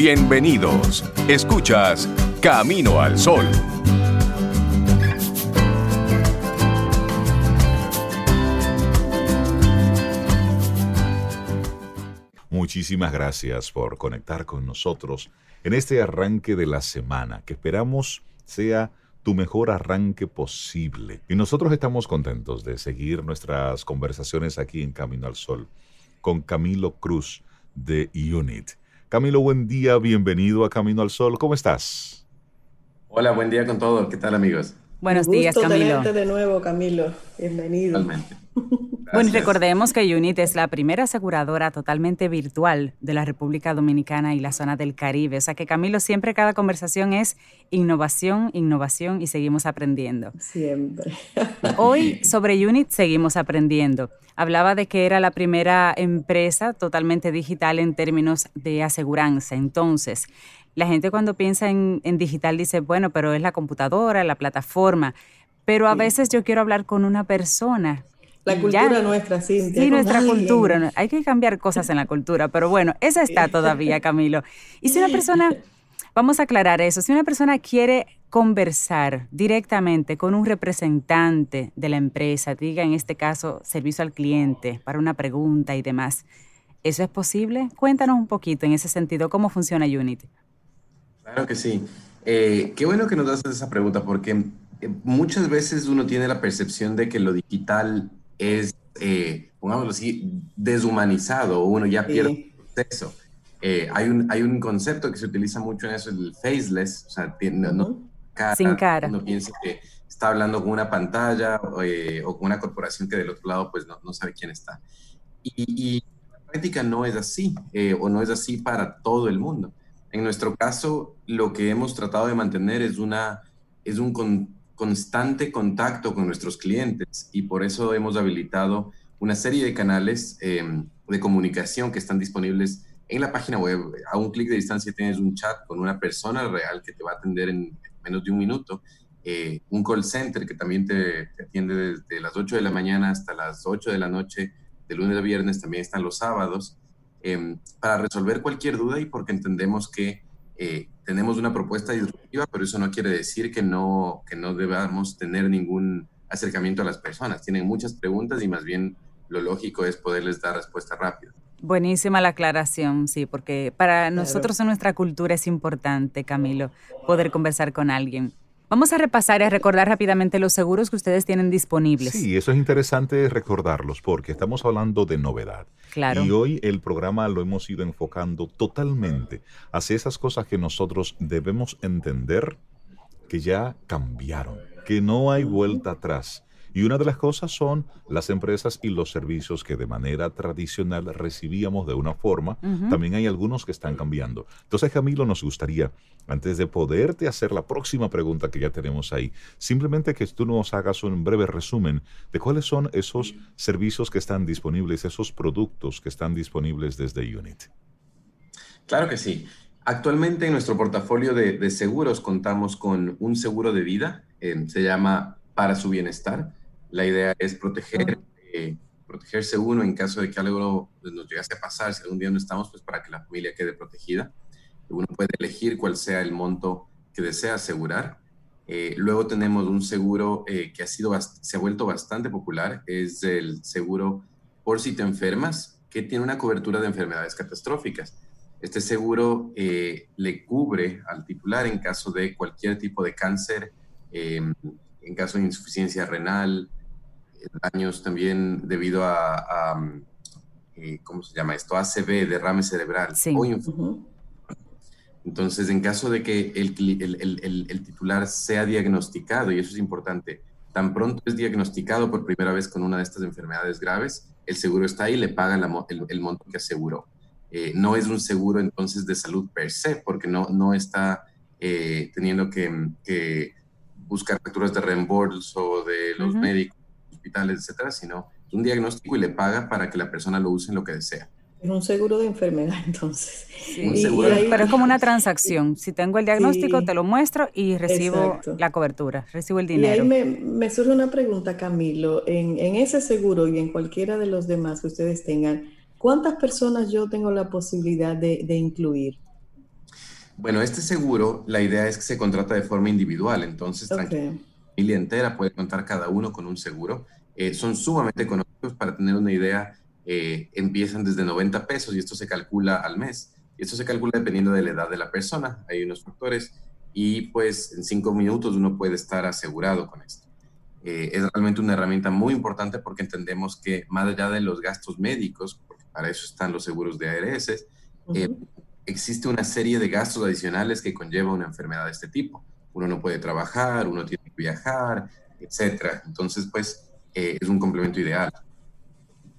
Bienvenidos. Escuchas Camino al Sol. Muchísimas gracias por conectar con nosotros en este arranque de la semana que esperamos sea tu mejor arranque posible. Y nosotros estamos contentos de seguir nuestras conversaciones aquí en Camino al Sol con Camilo Cruz de UNIT. Camilo, buen día, bienvenido a Camino al Sol. ¿Cómo estás? Hola, buen día con todos. ¿Qué tal, amigos? Buenos días, Camilo. de nuevo, Camilo. Bienvenido. Bueno, recordemos que UNIT es la primera aseguradora totalmente virtual de la República Dominicana y la zona del Caribe. O sea que Camilo, siempre cada conversación es innovación, innovación y seguimos aprendiendo. Siempre. Hoy sobre UNIT seguimos aprendiendo. Hablaba de que era la primera empresa totalmente digital en términos de aseguranza. Entonces, la gente cuando piensa en, en digital dice, bueno, pero es la computadora, la plataforma. Pero a veces yo quiero hablar con una persona la cultura nuestra, sí. Sí, nuestra cultura. Hay que cambiar cosas en la cultura, pero bueno, esa está todavía, Camilo. Y si una persona, vamos a aclarar eso, si una persona quiere conversar directamente con un representante de la empresa, diga en este caso servicio al cliente, para una pregunta y demás, ¿eso es posible? Cuéntanos un poquito en ese sentido, ¿cómo funciona Unity? Claro que sí. Eh, qué bueno que nos haces esa pregunta porque eh, muchas veces uno tiene la percepción de que lo digital es, eh, pongámoslo así, deshumanizado, uno ya pierde el proceso. Eh, hay, un, hay un concepto que se utiliza mucho en eso, el faceless, o sea, no, sin cara. Uno piensa que está hablando con una pantalla eh, o con una corporación que del otro lado pues no, no sabe quién está. Y, y, la práctica no es así, o no es así para todo el mundo. En nuestro caso, lo que hemos tratado de mantener es, una, es un, constante contacto con nuestros clientes y por eso hemos habilitado una serie de canales em, de comunicación que están disponibles en la página web. A un clic de distancia tienes un chat con una persona real que te va a atender en menos de un minuto. Eh, un call center que también te, atiende desde las 8 de la mañana hasta las 8 de la noche, de lunes a viernes, también están los sábados, em, para resolver cualquier duda y porque entendemos que eh, tenemos una propuesta disruptiva, pero eso no quiere decir que no, que no debamos tener ningún acercamiento a las personas. Tienen muchas preguntas y más bien lo lógico es poderles dar respuesta rápida. Buenísima la aclaración, sí, porque para nosotros en nuestra cultura es importante, Camilo, poder conversar con alguien. Vamos a repasar y a recordar rápidamente los seguros que ustedes tienen disponibles. Sí, eso es interesante recordarlos porque estamos hablando de novedad. Claro. Y hoy el programa lo hemos ido enfocando totalmente hacia esas cosas que nosotros debemos entender que ya cambiaron, que no hay vuelta atrás y una de las cosas son las empresas y los servicios que de manera tradicional recibíamos de una forma. También hay algunos que están cambiando. Entonces, Camilo, nos gustaría, antes de poderte hacer la próxima pregunta que ya tenemos ahí, simplemente que tú nos hagas un breve resumen de cuáles son esos servicios que están disponibles, esos productos que están disponibles desde Unit. Claro que sí. Actualmente en nuestro portafolio de, seguros contamos con un seguro de vida, eh, se llama Para su Bienestar. La idea es proteger, eh, protegerse uno en caso de que algo nos llegase a pasar, si algún día no estamos, pues para que la familia quede protegida. Uno puede elegir cuál sea el monto que desea asegurar. Eh, luego tenemos un seguro eh, que ha sido, se ha vuelto bastante popular, es el seguro por si te enfermas, que tiene una cobertura de enfermedades catastróficas. Este seguro le cubre al titular en caso de cualquier tipo de cáncer, en caso de insuficiencia renal, daños también debido a, eh, ¿cómo se llama esto? ACV, derrame cerebral Entonces, en caso de que el, titular sea diagnosticado, y eso es importante, tan pronto es diagnosticado por primera vez con una de estas enfermedades graves, el seguro está ahí y le paga el, monto que aseguró. Eh, no es un seguro entonces de salud per se, porque no, no está eh, teniendo que, buscar facturas de reembolso de los médicos hospitales, etcétera, sino un diagnóstico y le paga para que la persona lo use en lo que desea. Es un seguro de enfermedad, entonces. pero es como una transacción. Si tengo el diagnóstico, te lo muestro y recibo la cobertura, recibo el dinero. Y ahí me, surge una pregunta, Camilo. En, ese seguro y en cualquiera de los demás que ustedes tengan, ¿cuántas personas yo tengo la posibilidad de, incluir? Bueno, este seguro, la idea es que se contrata de forma individual, entonces Ok. tranquilo, la familia entera puede contar cada uno con un seguro. Eh, son sumamente económicos, para tener una idea, eh, empiezan desde 90 pesos y esto se calcula al mes. Y esto se calcula dependiendo de la edad de la persona, hay unos factores, y pues en cinco minutos uno puede estar asegurado con esto. Eh, es realmente una herramienta muy importante porque entendemos que más allá de los gastos médicos, porque para eso están los seguros de ARS, eh, Ujú. existe una serie de gastos adicionales que conlleva una enfermedad de este tipo. Uno no puede trabajar, uno tiene que viajar, etcétera. Entonces, pues, eh, es un complemento ideal.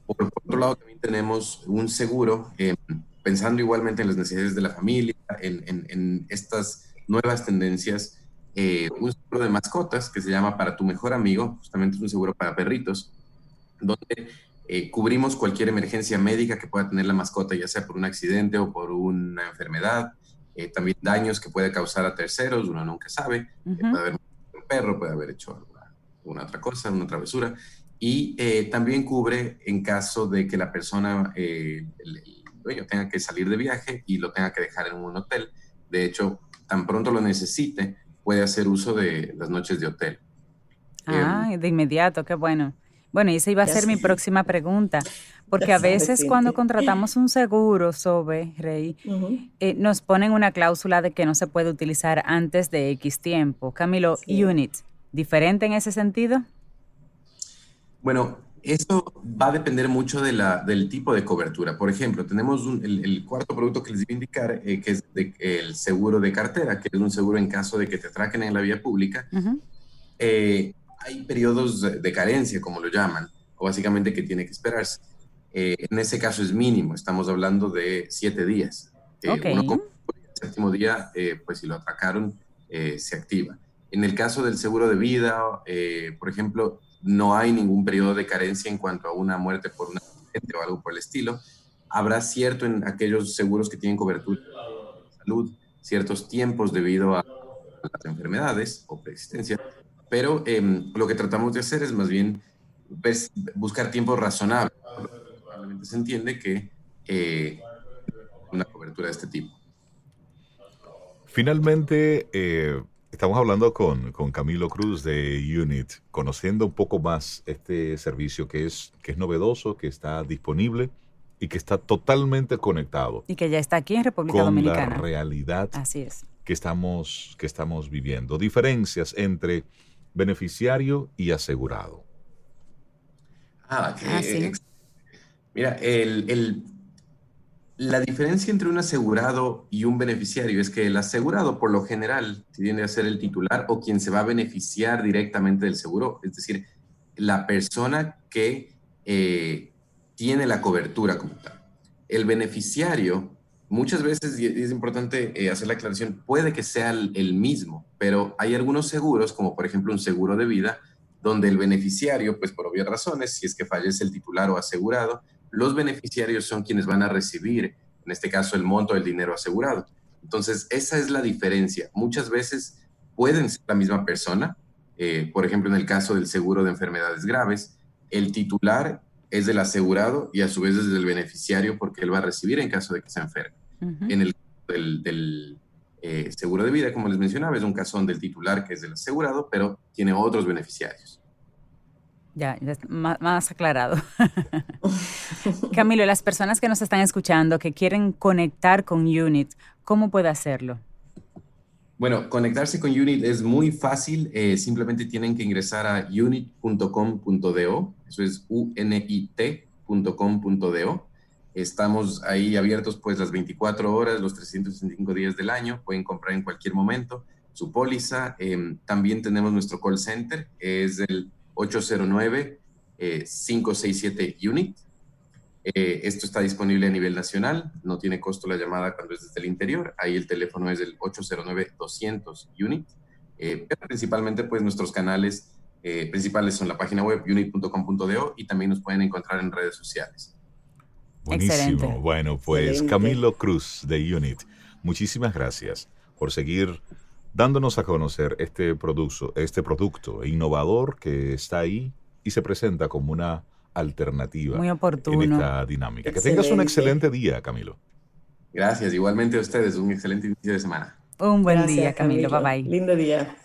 Por, por otro lado, también tenemos un seguro, eh, pensando igualmente en las necesidades de la familia, en, en- en estas nuevas tendencias, eh, un seguro de mascotas que se llama Para tu mejor amigo, justamente es un seguro para perritos, donde eh, cubrimos cualquier emergencia médica que pueda tener la mascota, ya sea por un accidente o por una enfermedad, eh, también daños que puede causar a terceros, uno nunca sabe, Ujú. puede haber un perro, puede haber hecho alguna, alguna otra cosa, una travesura, y eh, también cubre en caso de que la persona, eh, el, el dueño tenga que salir de viaje y lo tenga que dejar en un hotel. De hecho, tan pronto lo necesite, puede hacer uso de las noches de hotel. Ah, de inmediato, qué bueno. Bueno, y esa iba a ser mi próxima pregunta, porque a veces cuando contratamos un seguro, Sobe, Rey, eh, nos ponen una cláusula de que no se puede utilizar antes de X tiempo. Camilo, Sí. Unit, ¿diferente en ese sentido? Bueno, eso va a depender mucho de la, del tipo de cobertura. Por ejemplo, tenemos un- el, el cuarto producto que les iba a indicar, eh, que es de- el seguro de cartera, que es un seguro en caso de que te atraquen en la vía pública. Ujú. Eh, hay periodos de, carencia, como lo llaman, o básicamente que tiene que esperarse. Eh, en ese caso es mínimo, estamos hablando de siete días. Eh, Ok. Uno el séptimo día, eh, pues si lo atracaron, eh, se activa. En el caso del seguro de vida, eh, por ejemplo, no hay ningún periodo de carencia en cuanto a una muerte por un accidente o algo por el estilo. Habrá cierto en aquellos seguros que tienen cobertura de salud, ciertos tiempos debido a las enfermedades o preexistencia, pero em, lo que tratamos de hacer es más bien pues, buscar tiempos razonables. Probablemente se entiende que eh, una cobertura de este tipo. Finalmente, eh, estamos hablando con, con Camilo Cruz de Unit, conociendo un poco más este servicio que es, que es novedoso, que está disponible y que está totalmente conectado Y que ya está aquí en República con la Dominicana. realidad Así es. que estamos, que estamos viviendo. Diferencias entre beneficiario y asegurado. Ah, que- Ah, sí. Mira, el, el- la diferencia entre un asegurado y un beneficiario es que el asegurado, por lo general, tiende a ser el titular o quien se va a beneficiar directamente del seguro, es decir, la persona que eh, tiene la cobertura como tal. El beneficiario, muchas veces, y es importante eh, hacer la aclaración, puede que sea el, el mismo, pero hay algunos seguros, como por ejemplo un seguro de vida, donde el beneficiario, pues por obvias razones, si es que fallece el titular o asegurado, los beneficiarios son quienes van a recibir, en este caso, el monto del dinero asegurado. Entonces, esa es la diferencia. Muchas veces pueden ser la misma persona. eh, por ejemplo, en el caso del seguro de enfermedades graves, el titular es del asegurado y a su vez es del beneficiario porque él va a recibir en caso de que se enferme. En el del, del, eh, seguro de vida, como les mencionaba, es un caso donde el titular que es del asegurado, pero tiene otros beneficiarios. Ya, ya más, más aclarado. Camilo, las personas que nos están escuchando, que quieren conectar con Unit, ¿cómo puede hacerlo? Bueno, conectarse con Unit es muy fácil. eh, simplemente tienen que ingresar a unit.com.do. Eso es unit.com.do. Estamos ahí abiertos pues las 24 horas, los 365 días del año. Pueden comprar en cualquier momento su póliza. Eh, también tenemos nuestro call center, es el 809-567-UNIT. Eh, esto está disponible a nivel nacional, no tiene costo la llamada cuando es desde el interior. Ahí el teléfono es el 809-200-UNIT. Eh, pero principalmente, pues nuestros canales eh, principales son la página web unit.com.do y también nos pueden encontrar en redes sociales. Buenísimo. Excelente. Bueno, pues Excelente. Camilo Cruz de Unit, muchísimas gracias por seguir dándonos a conocer este producto, este producto innovador que está ahí y se presenta como una alternativa Muy en oportuno. esta dinámica. Que tengas un Excelente. excelente día, Camilo. Gracias, igualmente a ustedes, un excelente inicio de semana. Un buen día, Camilo. Bye bye. Lindo día.